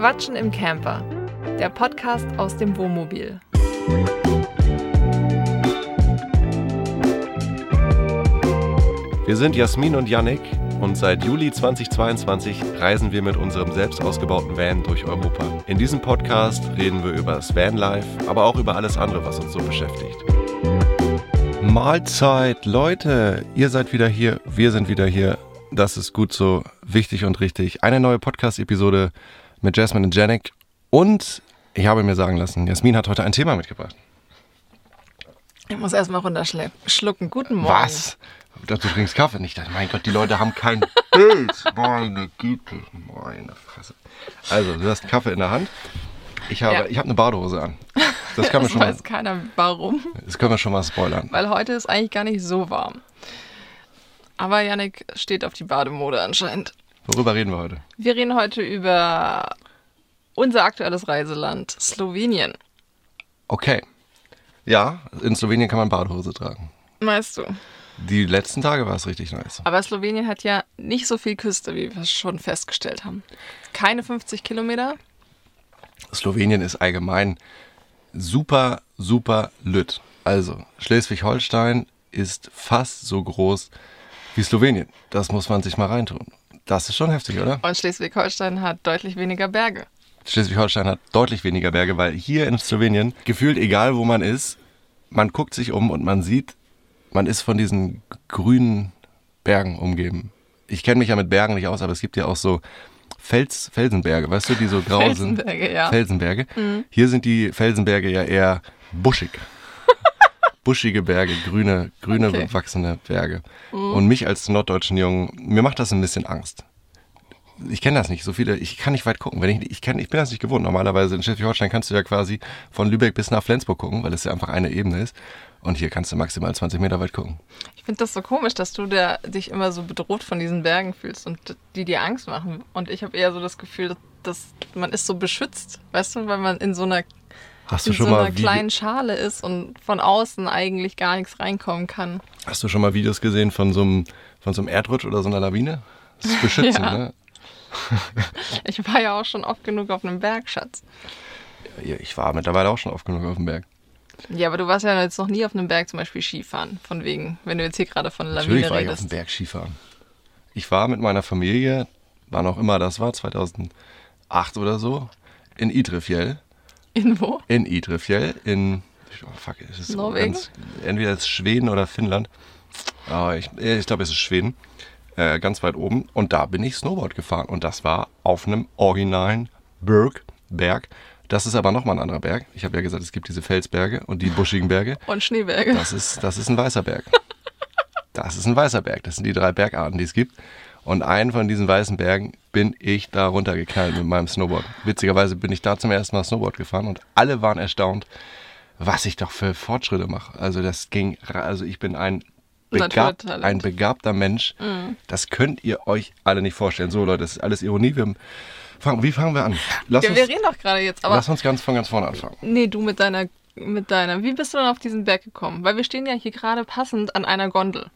Quatschen im Camper, der Podcast aus dem Wohnmobil. Wir sind Jasmin und Yannick und seit Juli 2022 reisen wir mit unserem selbst ausgebauten Van durch Europa. In diesem Podcast reden wir über das Vanlife, aber auch über alles andere, was uns so beschäftigt. Mahlzeit, Leute, ihr seid wieder hier, wir sind wieder hier. Das ist gut so, wichtig und richtig. Eine neue Podcast-Episode mit Jasmine und Janik. Und ich habe mir sagen lassen, Jasmin hat heute ein Thema mitgebracht. Ich muss erstmal runterschlucken. Guten Morgen. Was? Du trinkst Kaffee nicht. Mein Gott, die Leute haben kein Bild. Meine Güte, meine Fresse. Also, du hast Kaffee in der Hand. Ich habe, Ja. ich habe eine Badehose an. Das kann man Das schon mal, weiß keiner warum, das können wir schon mal spoilern. weil heute ist eigentlich gar nicht so warm. Aber Yannick steht auf die Bademode anscheinend. Worüber reden wir heute? Wir reden heute über unser aktuelles Reiseland, Slowenien. Okay. Ja, in Slowenien kann man Badehose tragen. Weißt du. Die letzten Tage war es richtig nice. Aber Slowenien hat ja nicht so viel Küste, wie wir schon festgestellt haben. Keine 50 Kilometer. Slowenien ist allgemein super, super lütt. Also, Schleswig-Holstein ist fast so groß wie Slowenien. Das muss man sich mal reintun. Das ist schon heftig, oder? Und Schleswig-Holstein hat deutlich weniger Berge. Schleswig-Holstein hat deutlich weniger Berge, weil hier in Slowenien, gefühlt egal wo man ist, man guckt sich um und man sieht, man ist von diesen grünen Bergen umgeben. Ich kenne mich ja mit Bergen nicht aus, aber es gibt ja auch so Fels, Felsenberge, weißt du, die so grau sind. Felsenberge, ja. Felsenberge. Hier sind die Felsenberge ja eher buschig. Buschige Berge, grüne, grüne Okay. bewachsene Berge. Und mich als norddeutschen Jungen, mir macht das ein bisschen Angst. Ich kenne das nicht, so viele, ich kann nicht weit gucken. Wenn ich, ich, kenn, ich bin das nicht gewohnt. Normalerweise in Schleswig-Holstein kannst du ja quasi von Lübeck bis nach Flensburg gucken, weil es ja einfach eine Ebene ist. Und hier kannst du maximal 20 Meter weit gucken. Ich finde das so komisch, dass du da dich immer so bedroht von diesen Bergen fühlst und die dir Angst machen. Und ich habe eher so das Gefühl, dass man ist so beschützt, weißt du, weil man in so einer, Hast du in so schon einer mal Vide- kleinen Schale ist und von außen eigentlich gar nichts reinkommen kann. Hast du schon mal Videos gesehen von so einem, von so einem Erdrutsch oder so einer Lawine? Das ist beschützend, Ja. ne? Ich war ja auch schon oft genug auf einem Berg, Schatz. Ich war mittlerweile auch schon oft genug auf dem Berg. Ja, aber du warst ja jetzt noch nie auf einem Berg zum Beispiel Skifahren. Von wegen, wenn du jetzt hier gerade von Lawine Natürlich war ich auf dem redest. Berg Skifahren. Ich war mit meiner Familie, wann auch immer das war, 2008 oder so, in Idrefjell. In wo? In Idrefjell, in, oh fuck, es ist Norwegen? Ganz, entweder ist es Schweden oder Finnland. Aber ich, äh, ich glaube, es ist Schweden. Äh, ganz weit oben. Und da bin ich Snowboard gefahren. Und das war auf einem originalen Berg. Berg. Das ist aber nochmal ein anderer Berg. Ich habe ja gesagt, es gibt diese Felsberge und die buschigen Berge. Und Schneeberge. Das ist, das ist ein weißer Berg. Das ist ein weißer Berg. Das sind die drei Bergarten, die es gibt. Und einen von diesen weißen Bergen bin ich da runtergeknallt mit meinem Snowboard. Witzigerweise bin ich da zum ersten Mal Snowboard gefahren und alle waren erstaunt, was ich doch für Fortschritte mache. Also das ging, also ich bin ein, Naturtalent. ein begabter Mensch. Das könnt ihr euch alle nicht vorstellen. So Leute, das ist alles Ironie. Wir fangen, wie fangen wir an? Lass, Ja, wir uns, reden doch gerade jetzt, aber lass uns ganz von ganz vorne anfangen. Nee, du mit deiner, mit deiner. Wie bist du dann auf diesen Berg gekommen? Weil wir stehen ja hier gerade passend an einer Gondel.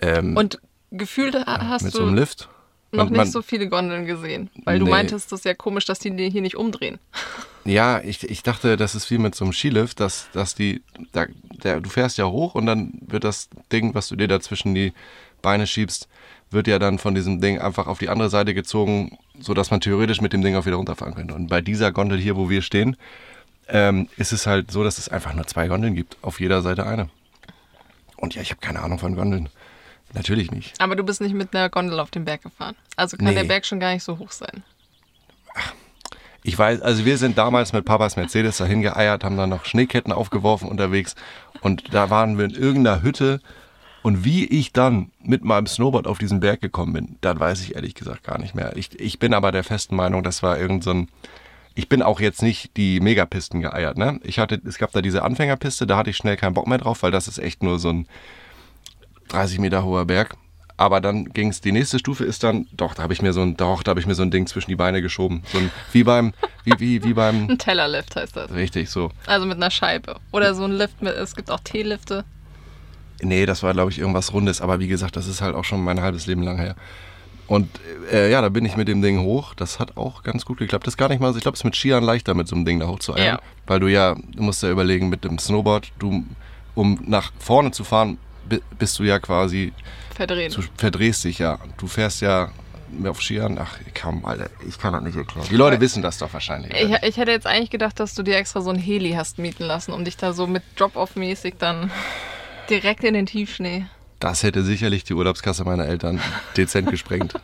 Ähm, Und gefühlt ha- hast mit du so einem Lift. noch Man- nicht man- so viele Gondeln gesehen. Weil du Nee. meintest, das ist ja komisch, dass die hier nicht umdrehen. Ja, ich, ich dachte, das ist wie mit so einem Skilift, dass, dass die, da, der, du fährst ja hoch und dann wird das Ding, was du dir da zwischen die Beine schiebst, wird ja dann von diesem Ding einfach auf die andere Seite gezogen, sodass man theoretisch mit dem Ding auch wieder runterfahren könnte. Und bei dieser Gondel hier, wo wir stehen, ähm, ist es halt so, dass es einfach nur zwei Gondeln gibt, auf jeder Seite eine. Und ja, ich habe keine Ahnung von Gondeln. Natürlich nicht. Aber du bist nicht mit einer Gondel auf den Berg gefahren. Also kann Nee. der Berg schon gar nicht so hoch sein. Ich weiß, also wir sind damals mit Papas Mercedes dahin geeiert, haben dann noch Schneeketten aufgeworfen unterwegs und da waren wir in irgendeiner Hütte und wie ich dann mit meinem Snowboard auf diesen Berg gekommen bin, das weiß ich ehrlich gesagt gar nicht mehr. Ich, ich bin aber der festen Meinung, das war irgend so ein, ich bin auch jetzt nicht die Megapisten geeiert, ne? Ich hatte, es gab da diese Anfängerpiste, da hatte ich schnell keinen Bock mehr drauf, weil das ist echt nur so ein 30 Meter hoher Berg. Aber dann ging es, die nächste Stufe ist dann, doch, da habe ich mir so ein, doch, da habe ich mir so ein Ding zwischen die Beine geschoben. So ein, wie beim, wie, wie, wie beim, Ein Tellerlift heißt das. richtig, so. Also mit einer Scheibe. Oder so ein Lift mit, es gibt auch T-Lifte. Nee, das war, glaube ich, irgendwas Rundes. Aber wie gesagt, das ist halt auch schon mein halbes Leben lang her. Und äh, ja, da bin ich mit dem Ding hoch. Das hat auch ganz gut geklappt. Das ist gar nicht mal so. Ich glaube, es ist mit Skiern leichter, mit so einem Ding da hoch zu eiern. Ja. Weil du ja, du musst ja überlegen, mit dem Snowboard, du, um nach vorne zu fahren, bist du ja quasi, Verdrehen. du verdrehst dich ja. Du fährst ja auf Skiern. Ach, komm, Alter, ich kann das nicht erklären. Die Leute wissen das doch wahrscheinlich. Ich, ich hätte jetzt eigentlich gedacht, dass du dir extra so ein Heli hast mieten lassen, um dich da so mit Drop-Off-mäßig dann direkt in den Tiefschnee. Das hätte sicherlich die Urlaubskasse meiner Eltern dezent gesprengt.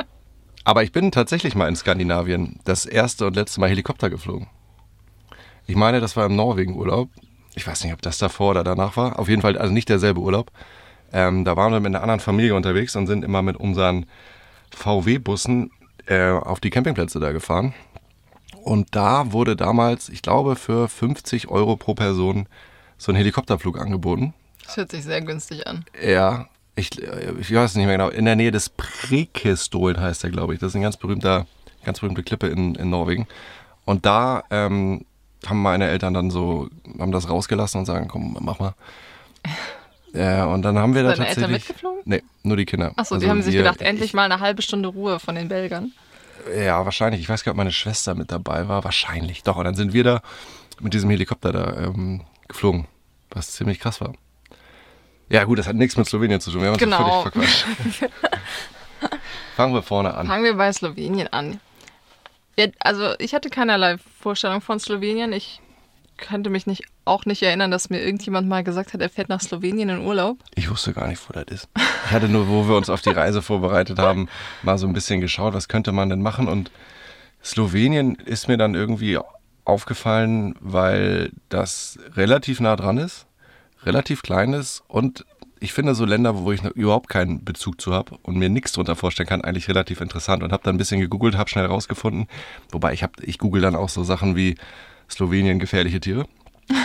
Aber ich bin tatsächlich mal in Skandinavien das erste und letzte Mal Helikopter geflogen. Ich meine, das war im Norwegen-Urlaub. Ich weiß nicht, ob das davor oder danach war. Auf jeden Fall, also nicht derselbe Urlaub. Ähm, da waren wir mit einer anderen Familie unterwegs und sind immer mit unseren VW-Bussen äh, auf die Campingplätze da gefahren. Und da wurde damals, ich glaube, für 50 Euro pro Person so ein Helikopterflug angeboten. Das hört sich sehr günstig an. Ja, ich, ich weiß nicht mehr genau. In der Nähe des Prekestolen heißt der, glaube ich. Das ist ein ganz berühmter, ganz berühmte Klippe in, in Norwegen. Und da ähm, haben meine Eltern dann so, haben das rausgelassen und sagen, komm, mach mal. Ja, und dann haben wir da Eltern tatsächlich. mitgeflogen? Nee, nur die Kinder. Achso, die Also haben sich wir- gedacht, endlich mal eine halbe Stunde Ruhe von den Belgern. Ja, wahrscheinlich. Ich weiß gar nicht, ob meine Schwester mit dabei war. Wahrscheinlich. Doch. Und dann sind wir da mit diesem Helikopter da ähm, geflogen. Was ziemlich krass war. Ja, gut, das hat nichts mit Slowenien zu tun. Wir haben uns Genau. völlig verquatscht. Fangen wir vorne an. Fangen wir bei Slowenien an. Ja, also ich hatte keinerlei Vorstellung von Slowenien. Ich könnte mich nicht, auch nicht erinnern, dass mir irgendjemand mal gesagt hat, er fährt nach Slowenien in Urlaub. Ich wusste gar nicht, wo das ist. Ich hatte nur, wo wir uns auf die Reise vorbereitet haben, mal so ein bisschen geschaut, was könnte man denn machen. Und Slowenien ist mir dann irgendwie aufgefallen, weil das relativ nah dran ist, relativ klein ist und ich finde so Länder, wo ich überhaupt keinen Bezug zu habe und mir nichts drunter vorstellen kann, eigentlich relativ interessant und habe dann ein bisschen gegoogelt, habe schnell rausgefunden, wobei ich habe, ich google dann auch so Sachen wie Slowenien gefährliche Tiere.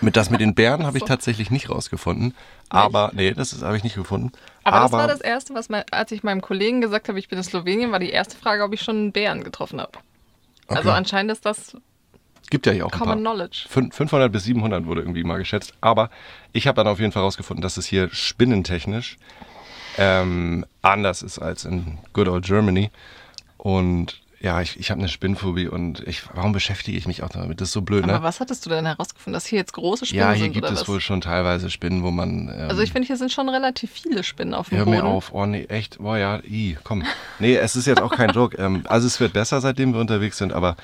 Mit das mit den Bären habe ich tatsächlich nicht rausgefunden, aber nee, das habe ich nicht gefunden. Aber, das war das Erste, was mein, als ich meinem Kollegen gesagt habe, ich bin in Slowenien, war die erste Frage, ob ich schon einen Bären getroffen habe. Also Okay. anscheinend ist das gibt ja hier auch ein Common paar. Knowledge. Fün- 500 bis 700 wurde irgendwie mal geschätzt. Aber ich habe dann auf jeden Fall rausgefunden, dass es hier spinnentechnisch ähm, anders ist als in good old Germany. Und ja, ich, ich habe eine Spinnphobie und ich, warum beschäftige ich mich auch damit? Das ist so blöd, Aber ne? was hattest du denn herausgefunden, dass hier jetzt große Spinnen Ja, hier sind gibt es was? wohl schon teilweise Spinnen, wo man. Ähm, Also ich finde, hier sind schon relativ viele Spinnen auf dem Hör Boden. mir auf, oh nee, echt, boah ja, i, komm. Nee, es ist jetzt auch kein Joke. Ähm, also es wird besser, seitdem wir unterwegs sind, aber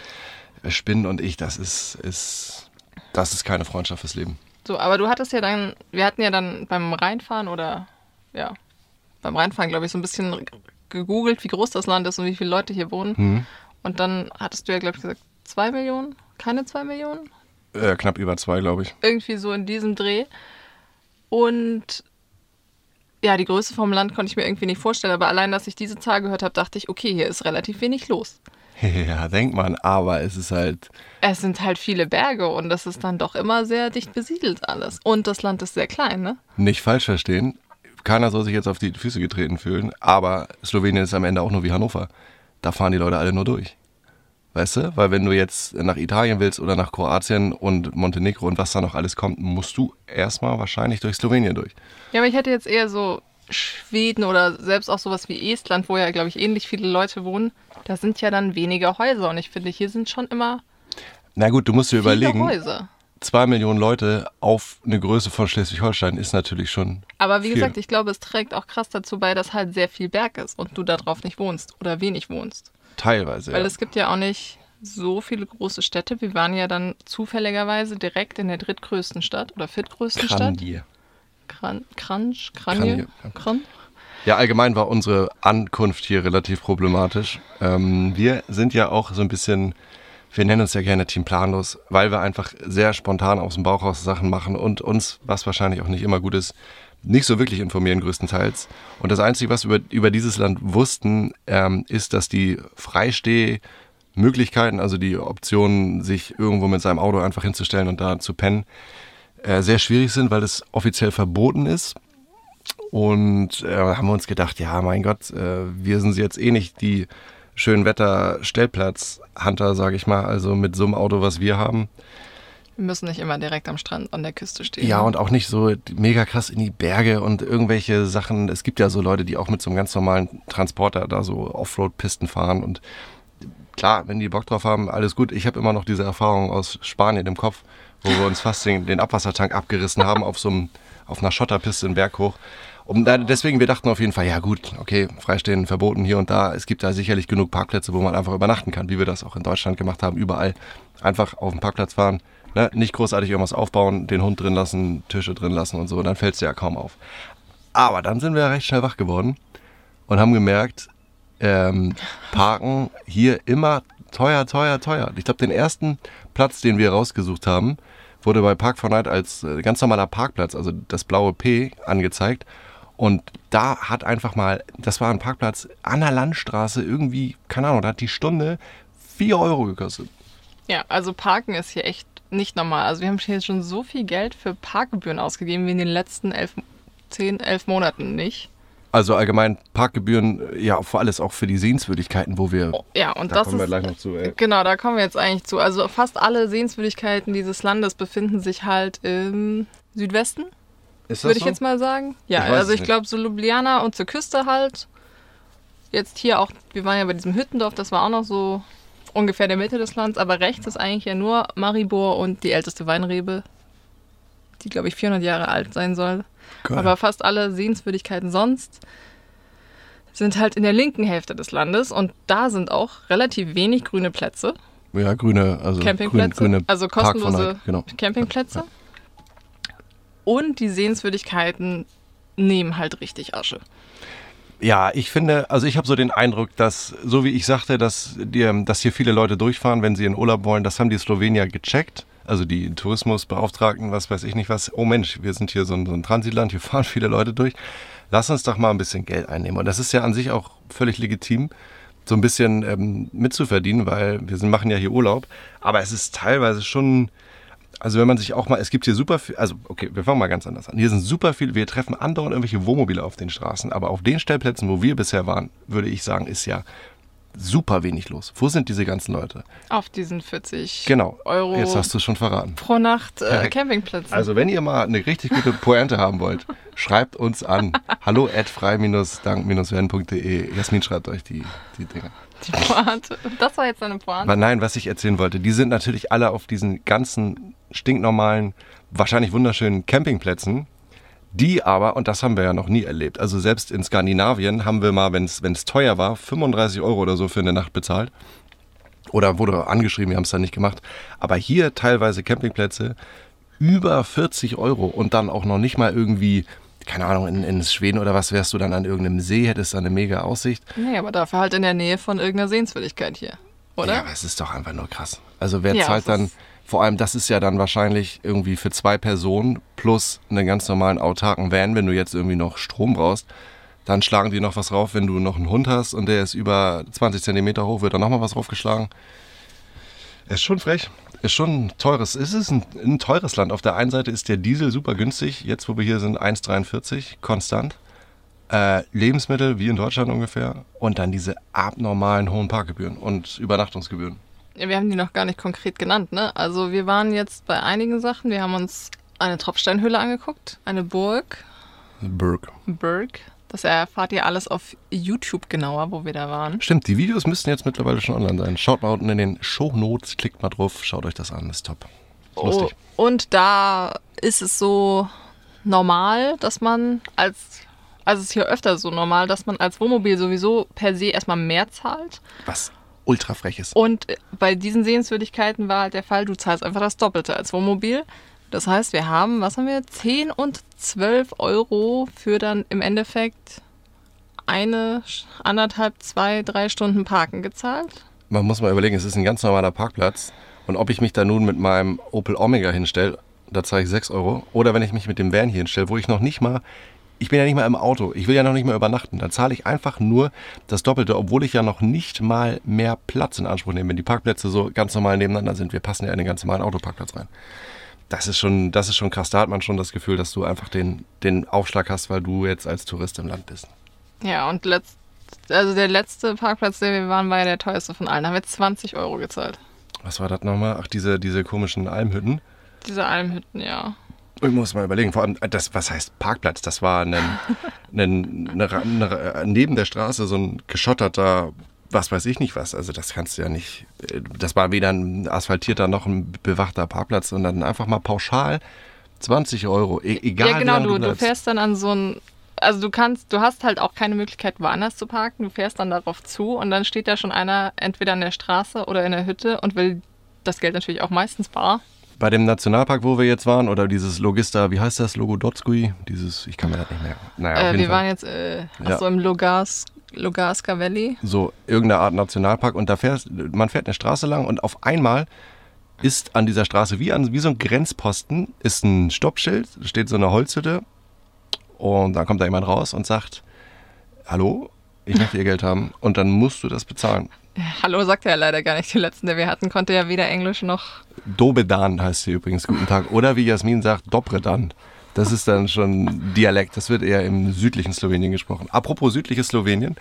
Spinnen und ich, das ist, ist, das ist keine Freundschaft fürs Leben. So, aber du hattest ja dann, wir hatten ja dann beim Reinfahren oder ja, beim Reinfahren, glaube ich, so ein bisschen gegoogelt, wie groß das Land ist und wie viele Leute hier wohnen. Mhm. Und dann hattest du ja, glaube ich, gesagt, zwei Millionen? Keine zwei Millionen? Äh, knapp über zwei, glaube ich. Irgendwie so in diesem Dreh. Und ja, die Größe vom Land konnte ich mir irgendwie nicht vorstellen, aber allein, dass ich diese Zahl gehört habe, dachte ich, okay, hier ist relativ wenig los. Ja, denkt man, aber es ist halt, Es sind halt viele Berge und das ist dann doch immer sehr dicht besiedelt alles. Und das Land ist sehr klein, ne? nicht falsch verstehen. Keiner soll sich jetzt auf die Füße getreten fühlen, aber Slowenien ist am Ende auch nur wie Hannover. Da fahren die Leute alle nur durch. Weißt du? Weil wenn du jetzt nach Italien willst oder nach Kroatien und Montenegro und was da noch alles kommt, musst du erstmal wahrscheinlich durch Slowenien durch. Ja, aber ich hätte jetzt eher so Schweden oder selbst auch sowas wie Estland, wo ja, glaube ich, ähnlich viele Leute wohnen. Da sind ja dann weniger Häuser und ich finde, hier sind schon immer Na gut, du musst dir überlegen, Häuser. zwei Millionen Leute auf eine Größe von Schleswig-Holstein ist natürlich schon. Aber wie viel. gesagt, ich glaube, es trägt auch krass dazu bei, dass halt sehr viel Berg ist und du da drauf nicht wohnst oder wenig wohnst. Teilweise. Weil ja. es gibt ja auch nicht so viele große Städte. Wir waren ja dann zufälligerweise direkt in der drittgrößten Stadt oder viertgrößten Stadt. Kran, Kranje, Kranje. Kran. Ja, allgemein war unsere Ankunft hier relativ problematisch. Ähm, wir sind ja auch so ein bisschen, wir nennen uns ja gerne Team Planlos, weil wir einfach sehr spontan aus dem Bauch raus Sachen machen und uns, was wahrscheinlich auch nicht immer gut ist, nicht so wirklich informieren größtenteils. Und das Einzige, was wir über, über dieses Land wussten, ähm, ist, dass die Freistehmöglichkeiten, also die Option, sich irgendwo mit seinem Auto einfach hinzustellen und da zu pennen, äh, sehr schwierig sind, weil es offiziell verboten ist. Und äh, haben wir uns gedacht, ja, mein Gott, äh, wir sind jetzt eh nicht die schönen Wetter-Stellplatz-Hunter, sage ich mal. Also mit so einem Auto, was wir haben, Wir müssen nicht immer direkt am Strand an der Küste stehen. Ja, und auch nicht so mega krass in die Berge und irgendwelche Sachen. Es gibt ja so Leute, die auch mit so einem ganz normalen Transporter da so Offroad-Pisten fahren. Und klar, wenn die Bock drauf haben, alles gut. Ich habe immer noch diese Erfahrung aus Spanien im Kopf, wo wir uns fast den, den Abwassertank abgerissen haben auf so einem, auf einer Schotterpiste in Berg hoch. Und deswegen, wir dachten auf jeden Fall, ja gut, okay, freistehen, verboten hier und da. Es gibt da sicherlich genug Parkplätze, wo man einfach übernachten kann, wie wir das auch in Deutschland gemacht haben, überall. Einfach auf den Parkplatz fahren, ne? nicht großartig irgendwas aufbauen, den Hund drin lassen, Tische drin lassen und so, dann fällt es ja kaum auf. Aber dann sind wir recht schnell wach geworden und haben gemerkt, ähm, Parken hier immer teuer, teuer, teuer. Ich glaube, den ersten Platz, den wir rausgesucht haben, wurde bei Park 4 Night als äh, ganz normaler Parkplatz, also das blaue P, angezeigt. Und da hat einfach mal, das war ein Parkplatz an der Landstraße, irgendwie, keine Ahnung, da hat die Stunde 4 Euro gekostet. Ja, also Parken ist hier echt nicht normal. Also wir haben hier schon so viel Geld für Parkgebühren ausgegeben wie in den letzten elf, 10, 11 Monaten nicht. Also allgemein Parkgebühren, ja, vor allem auch für die Sehenswürdigkeiten, wo wir. Oh, ja, und da das kommen wir ist. gleich noch zu, ey. Genau, da kommen wir jetzt eigentlich zu. Also fast alle Sehenswürdigkeiten dieses Landes befinden sich halt im Südwesten, Ist würde ich jetzt mal sagen. Ja, Ich weiß also ich glaube so Ljubljana und zur Küste halt. Jetzt hier auch, wir waren ja bei diesem Hüttendorf, das war auch noch so ungefähr der Mitte des Landes, aber rechts ist eigentlich ja nur Maribor und die älteste Weinrebe, die glaube ich 400 Jahre alt sein soll. Geil. Aber fast alle Sehenswürdigkeiten sonst sind halt in der linken Hälfte des Landes und da sind auch relativ wenig grüne Plätze, Ja, grüne, also Campingplätze, grün, grüne also kostenlose Night, genau. Campingplätze. Und die Sehenswürdigkeiten nehmen halt richtig Asche. Ja, ich finde, also ich habe so den Eindruck, dass, so wie ich sagte, dass, die, dass hier viele Leute durchfahren, wenn sie in Urlaub wollen, das haben die Slowenier gecheckt. Also die Tourismusbeauftragten, was weiß ich nicht was. Oh Mensch, wir sind hier so ein, so ein Transitland, hier fahren viele Leute durch. Lass uns doch mal ein bisschen Geld einnehmen. Und das ist ja an sich auch völlig legitim, so ein bisschen ähm, mitzuverdienen, weil wir sind, machen ja hier Urlaub. Aber es ist teilweise schon, also wenn man sich auch mal, es gibt hier super viel, also okay, wir fangen mal ganz anders an. Hier sind super viel, wir treffen andauernd irgendwelche Wohnmobile auf den Straßen, aber auf den Stellplätzen, wo wir bisher waren, würde ich sagen, ist ja super wenig los. Wo sind diese ganzen Leute? Auf diesen 40 Genau. Euro Jetzt hast du es schon verraten. pro Nacht äh, Perfekt. Campingplätzen. Also wenn ihr mal eine richtig gute Pointe haben wollt, schreibt uns an. Hallo at frei-dank-werden.de. Jasmin schreibt euch die, die Dinge. die Pointe. Das war jetzt eine Pointe. Aber nein, was ich erzählen wollte, die sind natürlich alle auf diesen ganzen stinknormalen, wahrscheinlich wunderschönen Campingplätzen, die aber, und das haben wir ja noch nie erlebt, also selbst in Skandinavien haben wir mal, wenn es teuer war, 35 Euro oder so für eine Nacht bezahlt. Oder wurde angeschrieben, wir haben es dann nicht gemacht. Aber hier teilweise Campingplätze über 40 Euro und dann auch noch nicht mal irgendwie, keine Ahnung, in, in Schweden oder was wärst du dann an irgendeinem See, hättest da eine mega Aussicht. Nee, aber dafür halt in der Nähe von irgendeiner Sehenswürdigkeit hier. Oder? Ja, aber es ist doch einfach nur krass. Also wer Ja, zahlt dann, vor allem das ist ja dann wahrscheinlich irgendwie für zwei Personen plus einen ganz normalen autarken Van, wenn du jetzt irgendwie noch Strom brauchst, dann schlagen die noch was drauf, wenn du noch einen Hund hast und der ist über 20 Zentimeter hoch, wird dann nochmal was draufgeschlagen. Ist schon frech. Ist schon ein teures. Es ist ein, ein teures Land. Auf der einen Seite ist der Diesel super günstig. Jetzt, wo wir hier sind, 1,43 konstant. Äh, Lebensmittel wie in Deutschland ungefähr. Und dann diese abnormalen hohen Parkgebühren und Übernachtungsgebühren. Wir haben die noch gar nicht konkret genannt, ne? Also wir waren jetzt bei einigen Sachen. Wir haben uns eine Tropfsteinhöhle angeguckt, eine Burg, Burg. Burg. Das erfahrt ihr alles auf YouTube genauer, wo wir da waren. Stimmt, die Videos müssten jetzt mittlerweile schon online sein. Schaut mal unten in den Shownotes, klickt mal drauf, schaut euch das an, ist top. Ist lustig. Oh, und da ist es so normal, dass man als, also es ist hier öfter so normal, dass man als Wohnmobil sowieso per se erstmal mehr zahlt. Was ultra frech ist. Und bei diesen Sehenswürdigkeiten war halt der Fall, du zahlst einfach das Doppelte als Wohnmobil. Das heißt, wir haben, was haben wir, 10 und 12 Euro für dann im Endeffekt eine, anderthalb, zwei, drei Stunden Parken gezahlt. Man muss mal überlegen, es ist ein ganz normaler Parkplatz. Und ob ich mich da nun mit meinem Opel Omega hinstelle, da zahle ich 6 Euro. Oder wenn ich mich mit dem Van hier hinstelle, wo ich noch nicht mal, ich bin ja nicht mal im Auto, ich will ja noch nicht mal übernachten, dann zahle ich einfach nur das Doppelte, obwohl ich ja noch nicht mal mehr Platz in Anspruch nehme. Wenn die Parkplätze so ganz normal nebeneinander sind, wir passen ja in den ganz normalen Autoparkplatz rein. Das ist schon, das ist schon krass. Da hat man schon das Gefühl, dass du einfach den, den Aufschlag hast, weil du jetzt als Tourist im Land bist. Ja, und letzt, also der letzte Parkplatz, der wir waren, war ja der teuerste von allen. Da haben wir 20 Euro gezahlt. Was war das nochmal? Ach, diese, diese komischen Almhütten. Diese Almhütten, ja. Ich muss mal überlegen, vor allem, das, was heißt Parkplatz? Das war ein, ein, eine, eine, neben der Straße so ein geschotterter, was weiß ich nicht was. Also das kannst du ja nicht, das war weder ein asphaltierter noch ein bewachter Parkplatz, sondern einfach mal pauschal 20 Euro, e egal Ja, genau, du, du, bleibst. fährst dann an so ein, also du kannst, du hast halt auch keine Möglichkeit, woanders zu parken. Du fährst dann darauf zu und dann steht da schon einer entweder an der Straße oder in der Hütte und will das Geld natürlich auch meistens bar. Bei dem Nationalpark, wo wir jetzt waren, oder dieses Logista, wie heißt das, Logodotskui? Dieses, ich kann mir das nicht merken. Naja, Äh, wir Fall. waren jetzt äh, Ja. so im Lugars, Lugarska Valley. so irgendeine Art Nationalpark und da fährst, man fährt eine Straße lang und auf einmal ist an dieser Straße wie, an, wie so ein Grenzposten ist ein Stoppschild, steht so eine Holzhütte und dann kommt da jemand raus und sagt, hallo, ich möchte ihr Geld haben und dann musst du das bezahlen. Hallo sagt er ja leider gar nicht. Die letzten, der wir hatten, konnte ja weder Englisch noch. Dobedan heißt sie übrigens, guten Tag. Oder wie Jasmin sagt, Dobredan. Das ist dann schon Dialekt. Das wird eher im südlichen Slowenien gesprochen. Apropos südliches Slowenien.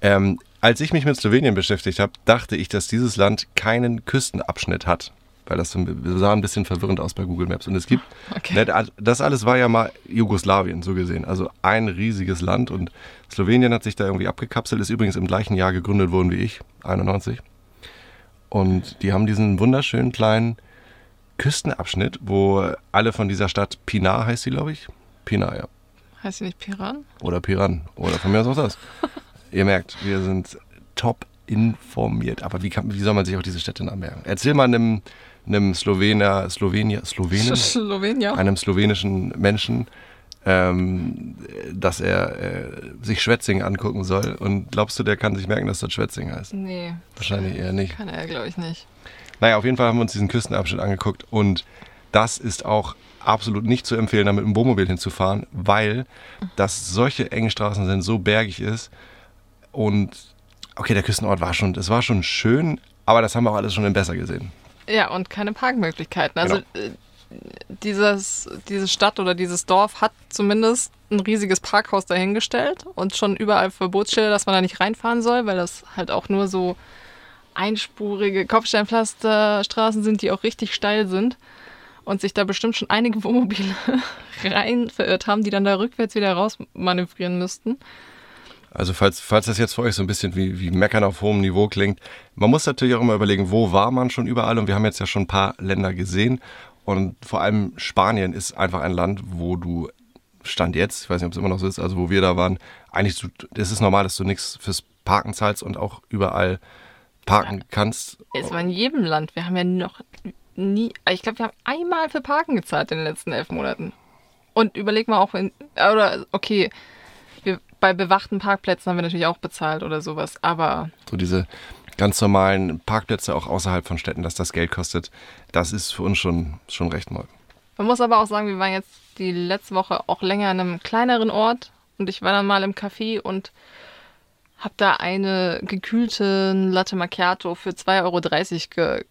Ähm, als ich mich mit Slowenien beschäftigt habe, dachte ich, dass dieses Land keinen Küstenabschnitt hat. Weil das sah ein bisschen verwirrend aus bei Google Maps. Und es gibt, Okay. Das alles war ja mal Jugoslawien, so gesehen. Also ein riesiges Land. Und Slowenien hat sich da irgendwie abgekapselt. Ist übrigens im gleichen Jahr gegründet worden wie ich, 91. Und die haben diesen wunderschönen kleinen Küstenabschnitt, wo alle von dieser Stadt Pinar heißt sie, glaube ich. Pinar, ja. Heißt sie nicht Piran? Oder Piran. Oder von mir aus auch das. Ihr merkt, wir sind top informiert. Aber wie, kann, wie soll man sich auch diese Städte merken? Erzähl mal einem, einem Slowener, Slowenier, Slowenen, Slowenia. einem slowenischen Menschen, ähm, dass er äh, sich Schwetzing angucken soll. Und glaubst du, der kann sich merken, dass das Schwetzing heißt? Nee, Wahrscheinlich eher nicht. kann er, glaube ich, nicht. Naja, auf jeden Fall haben wir uns diesen Küstenabschnitt angeguckt und das ist auch absolut nicht zu empfehlen, da mit dem Wohnmobil hinzufahren, weil das solche engen Straßen sind, so bergig ist und okay, der Küstenort war schon, es war schon schön, aber das haben wir auch alles schon in besser gesehen. Ja, und keine Parkmöglichkeiten. Also Genau. äh, dieses, diese Stadt oder dieses Dorf hat zumindest ein riesiges Parkhaus dahingestellt und schon überall Verbotsschilder, dass man da nicht reinfahren soll, weil das halt auch nur so einspurige Kopfsteinpflasterstraßen sind, die auch richtig steil sind und sich da bestimmt schon einige Wohnmobile rein verirrt haben, die dann da rückwärts wieder raus manövrieren müssten. Also falls, falls das jetzt für euch so ein bisschen wie, wie Meckern auf hohem Niveau klingt, man muss natürlich auch immer überlegen, wo war man schon überall und wir haben jetzt ja schon ein paar Länder gesehen und vor allem Spanien ist einfach ein Land, wo du Stand jetzt, ich weiß nicht, ob es immer noch so ist, also wo wir da waren, eigentlich, du, es ist normal, dass du nichts fürs Parken zahlst und auch überall parken kannst. Es war in jedem Land. Wir haben ja noch nie, ich glaube, wir haben einmal für Parken gezahlt in den letzten elf Monaten. Und überleg mal auch, in, oder okay, bei bewachten Parkplätzen haben wir natürlich auch bezahlt oder sowas, aber So diese ganz normalen Parkplätze auch außerhalb von Städten, dass das Geld kostet, das ist für uns schon, schon recht neu. man muss aber auch sagen, wir waren jetzt die letzte Woche auch länger in einem kleineren Ort und ich war dann mal im Café und habe da eine gekühlte Latte Macchiato für 2,30 Euro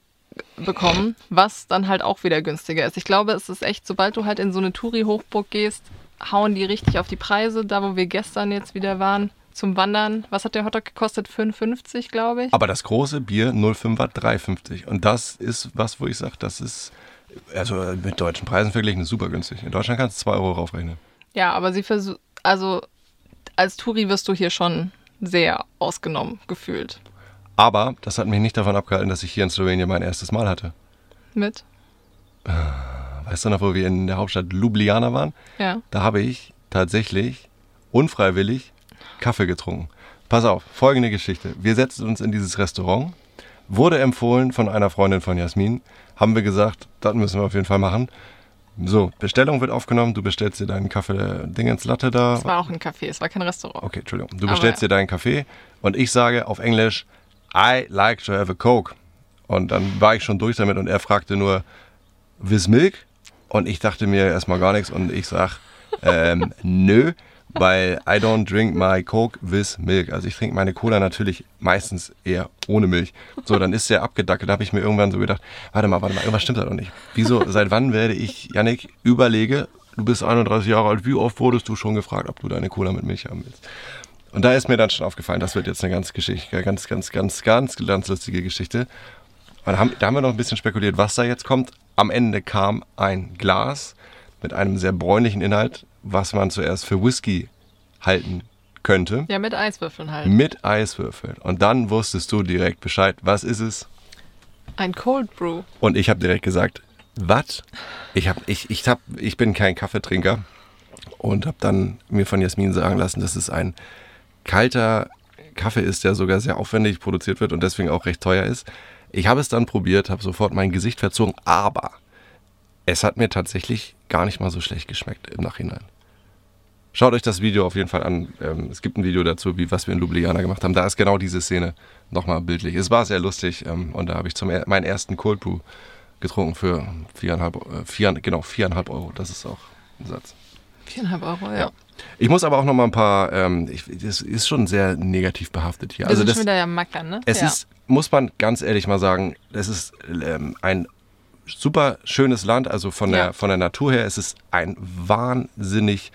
bekommen, was dann halt auch wieder günstiger ist. Ich glaube, es ist echt, sobald du halt in so eine Touri-Hochburg gehst, hauen die richtig auf die Preise. Da, wo wir gestern jetzt wieder waren zum Wandern, was hat der Hotdog gekostet? 5,50 glaube ich. Aber das große Bier 05 war 3,50. Und das ist was, wo ich sage, das ist also mit deutschen Preisen verglichen super günstig. In Deutschland kannst du 2 Euro raufrechnen. Ja, aber sie versuchen, also als Touri wirst du hier schon sehr ausgenommen gefühlt. Aber das hat mich nicht davon abgehalten, dass ich hier in Slowenien mein erstes Mal hatte. Mit? Weißt du noch, wo wir in der Hauptstadt Ljubljana waren? Ja. Da habe ich tatsächlich unfreiwillig Kaffee getrunken. Pass auf, folgende Geschichte. Wir setzten uns in dieses Restaurant, wurde empfohlen von einer Freundin von Jasmin, haben wir gesagt, das müssen wir auf jeden Fall machen. So, Bestellung wird aufgenommen, du bestellst dir deinen Kaffee, Ding ins Latte da. Es war auch ein Café, es war kein Restaurant. Okay, Entschuldigung. Du bestellst ja. dir deinen Kaffee und ich sage auf Englisch, I like to have a Coke. Und dann war ich schon durch damit und er fragte nur, with milk? Und ich dachte mir erstmal gar nichts und ich sag, ähm, nö, weil I don't drink my Coke with milk. Also ich trinke meine Cola natürlich meistens eher ohne Milch. So, dann ist der abgedackelt. Da habe ich mir irgendwann so gedacht, warte mal, warte mal, irgendwas stimmt da doch nicht. Wieso, seit wann werde ich, Yannick, überlege, du bist 31 Jahre alt, wie oft wurdest du schon gefragt, ob du deine Cola mit Milch haben willst? Und da ist mir dann schon aufgefallen, das wird jetzt eine ganz Geschichte, ganz, ganz, ganz, ganz, ganz lustige Geschichte. Und da haben, da haben wir noch ein bisschen spekuliert, was da jetzt kommt. Am Ende kam ein Glas mit einem sehr bräunlichen Inhalt, was man zuerst für Whisky halten könnte. Ja, mit Eiswürfeln halt. Mit Eiswürfeln. Und dann wusstest du direkt Bescheid, was ist es? Ein Cold Brew. Und ich habe direkt gesagt, was? Ich, hab, ich, ich, hab, ich bin kein Kaffeetrinker und habe dann mir von Jasmin sagen lassen, dass es ein kalter Kaffee ist, der sogar sehr aufwendig produziert wird und deswegen auch recht teuer ist. Ich habe es dann probiert, habe sofort mein Gesicht verzogen, aber es hat mir tatsächlich gar nicht mal so schlecht geschmeckt im Nachhinein. Schaut euch das Video auf jeden Fall an. Ähm, es gibt ein Video dazu, wie was wir in Ljubljana gemacht haben. Da ist genau diese Szene nochmal bildlich. Es war sehr lustig ähm, und da habe ich zum meinen ersten Cold Brew getrunken für viereinhalb, äh, vier, genau, viereinhalb Euro. Das ist auch ein Satz. Viereinhalb Euro, ja. Ja. Ich muss aber auch noch mal ein paar, ähm, ich, das ist schon sehr negativ behaftet hier. Wir Also sind das, schon wieder ja mackern, ne? es ja. ist, muss man ganz ehrlich mal sagen, es ist ähm, ein super schönes Land, also von der, Ja. von der Natur her, es ist ein wahnsinnig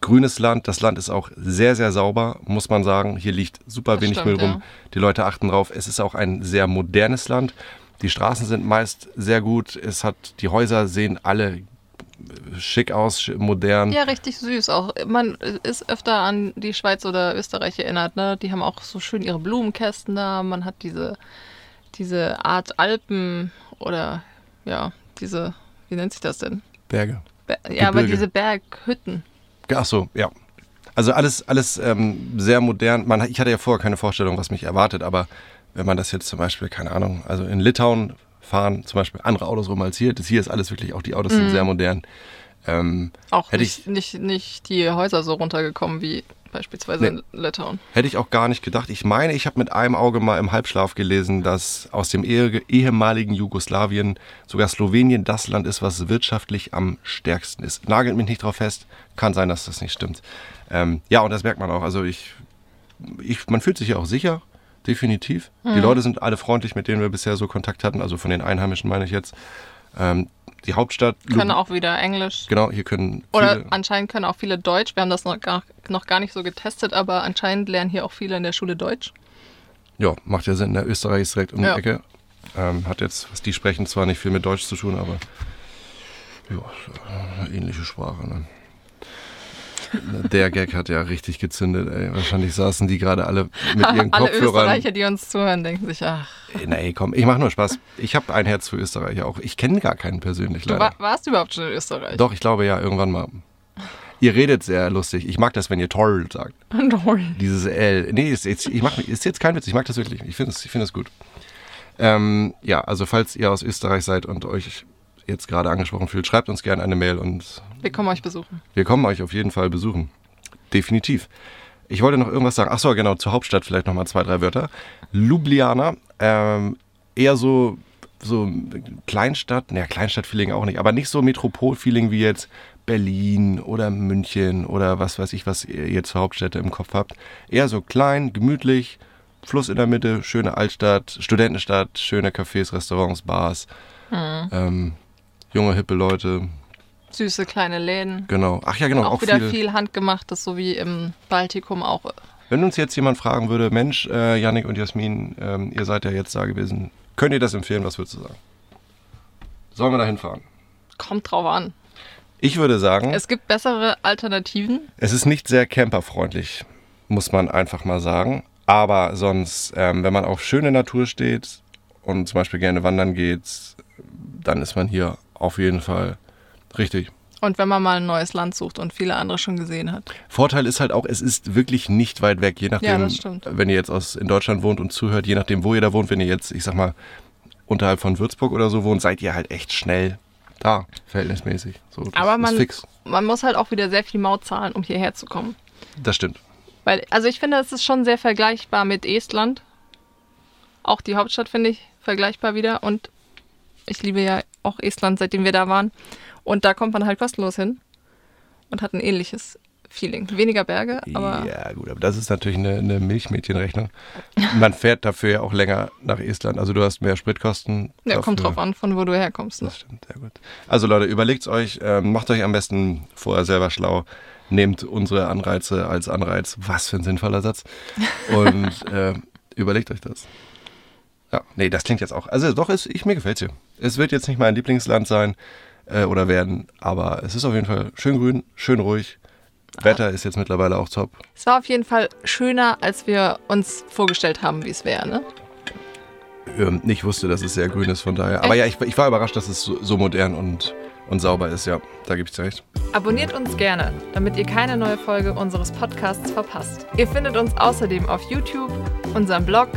grünes Land. Das Land ist auch sehr, sehr sauber, muss man sagen. Hier liegt super Das wenig stimmt, Müll rum. ja. Die Leute achten drauf. Es ist auch ein sehr modernes Land. Die Straßen sind meist sehr gut. Es hat, die Häuser sehen alle schick aus, modern. Ja, richtig süß. Auch man ist öfter an die Schweiz oder Österreich erinnert, ne? Die haben auch so schön ihre Blumenkästen da. Man hat diese, diese Art Alpen oder ja, diese, wie nennt sich das denn? Berge. Be ja, aber Gebirge. diese Berghütten. Ach so, ja. Also alles, alles ähm, sehr modern. Man, ich hatte ja vorher keine Vorstellung, was mich erwartet, aber wenn man das jetzt zum Beispiel, keine Ahnung, also in Litauen fahren zum Beispiel andere Autos rum als hier. Das hier ist alles wirklich, auch die Autos sind sehr modern. Ähm, Auch Hätte nicht, nicht, nicht die Häuser so runtergekommen wie beispielsweise Nee. in Litauen. hätte ich auch gar nicht gedacht. Ich meine, ich habe mit einem Auge mal im Halbschlaf gelesen, dass aus dem ehe, ehemaligen Jugoslawien sogar Slowenien das Land ist, was wirtschaftlich am stärksten ist. Nagelt mich nicht drauf fest. Kann sein, dass das nicht stimmt. Ähm, ja, und das merkt man auch. Also ich, ich, man fühlt sich ja auch sicher, definitiv. Die Leute sind alle freundlich, mit denen wir bisher so Kontakt hatten. Also von den Einheimischen meine ich jetzt. Ähm, die Hauptstadt. Können auch wieder Englisch. Genau, hier können Oder viele, anscheinend können auch viele Deutsch. Wir haben das noch gar, noch gar nicht so getestet, aber anscheinend lernen hier auch viele in der Schule Deutsch. Ja, macht ja Sinn. Der Österreich ist direkt um Ja. die Ecke. Ähm, hat jetzt, was die sprechen, zwar nicht viel mit Deutsch zu tun, aber ja, eine ähnliche Sprache. Ne? Der Gag hat ja richtig gezündet, ey. Wahrscheinlich saßen die gerade alle mit ihren Alle Kopfhörern. Österreicher, die uns zuhören, denken sich, ach, Nee, komm, ich mache nur Spaß. Ich habe ein Herz für Österreicher auch. Ich kenne gar keinen persönlich, du leider. wa warst überhaupt schon in Österreich? Doch, ich glaube ja, irgendwann mal. Ihr redet sehr lustig. Ich mag das, wenn ihr toll sagt. Toll. Dieses L. Nee, ist jetzt, ich mach, ist jetzt kein Witz. Ich mag das wirklich. Ich finde es find gut. Ähm, ja, also falls ihr aus Österreich seid und euch jetzt gerade angesprochen fühlt, schreibt uns gerne eine Mail und Wir kommen euch besuchen. wir kommen euch auf jeden Fall besuchen. Definitiv. Ich wollte noch irgendwas sagen. Ach so, genau, zur Hauptstadt vielleicht noch mal zwei, drei Wörter. Ljubljana, ähm, eher so, so Kleinstadt, naja, Kleinstadt-Feeling auch nicht, aber nicht so Metropol-Feeling wie jetzt Berlin oder München oder was weiß ich, was ihr jetzt für Hauptstädte im Kopf habt. Eher so klein, gemütlich, Fluss in der Mitte, schöne Altstadt, Studentenstadt, schöne Cafés, Restaurants, Bars, ähm, junge, hippe Leute, Süße kleine Läden. genau. Ach ja, genau, auch, auch, wieder viele, viel handgemachtes, so wie im Baltikum auch. Wenn uns jetzt jemand fragen würde, Mensch, äh, Yannick und Jasmin, ähm, ihr seid ja jetzt da gewesen, könnt ihr das empfehlen? Was würdest du sagen? Sollen wir da hinfahren? Kommt drauf an. Ich würde sagen, es, Es gibt bessere Alternativen. ist nicht sehr camperfreundlich, muss man einfach mal sagen. Aber sonst, ähm, wenn man auf schöne Natur steht und zum Beispiel gerne wandern geht, dann ist man hier auf jeden Fall richtig. Und wenn man mal ein neues Land sucht und viele andere schon gesehen hat. Vorteil ist halt auch, es ist wirklich nicht weit weg, je nachdem, das stimmt. wenn ihr jetzt aus, in Deutschland wohnt und zuhört, je nachdem, wo ihr da wohnt, wenn ihr jetzt, ich sag mal, unterhalb von Würzburg oder so wohnt, seid ihr halt echt schnell da, verhältnismäßig. So, Aber man, man muss halt auch wieder sehr viel Maut zahlen, um hierher zu kommen. Das stimmt. Weil, also ich finde, es ist schon sehr vergleichbar mit Estland. Auch die Hauptstadt finde ich vergleichbar wieder. Und ich liebe ja auch Estland, seitdem wir da waren. Und da kommt man halt kostenlos hin und hat ein ähnliches Feeling. Weniger Berge, aber ja, gut, aber das ist natürlich eine, eine Milchmädchenrechnung. Man fährt dafür ja auch länger nach Estland. Also du hast mehr Spritkosten. ja, kommt drauf an, von wo du herkommst. Ne? Das stimmt, sehr gut. Also Leute, überlegt's euch, ähm, macht euch am besten vorher selber schlau, nehmt unsere Anreize als Anreiz, was für ein sinnvoller Satz, und äh, überlegt euch das. Ja, nee, das klingt jetzt auch. Also doch, es, ich, mir gefällt hier. Es wird jetzt nicht mein Lieblingsland sein äh, oder werden, aber es ist auf jeden Fall schön grün, schön ruhig. Wetter ist jetzt mittlerweile auch top. Es war auf jeden Fall schöner, als wir uns vorgestellt haben, wie es wäre, ne? Ähm, ich wusste, dass es sehr grün ist, von daher. Aber ja, ich, ich war überrascht, dass es so, so modern und, und sauber ist. Ja, da gebe ich dir recht. Abonniert uns gerne, damit ihr keine neue Folge unseres Podcasts verpasst. Ihr findet uns außerdem auf YouTube, unserem Blog,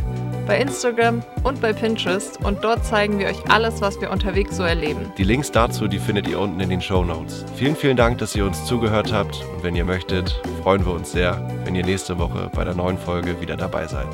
bei Instagram und bei Pinterest und dort zeigen wir euch alles, was wir unterwegs so erleben. Die Links dazu, die findet ihr unten in den Show Notes. Vielen, vielen Dank, dass ihr uns zugehört habt und wenn ihr möchtet, freuen wir uns sehr, wenn ihr nächste Woche bei der neuen Folge wieder dabei seid.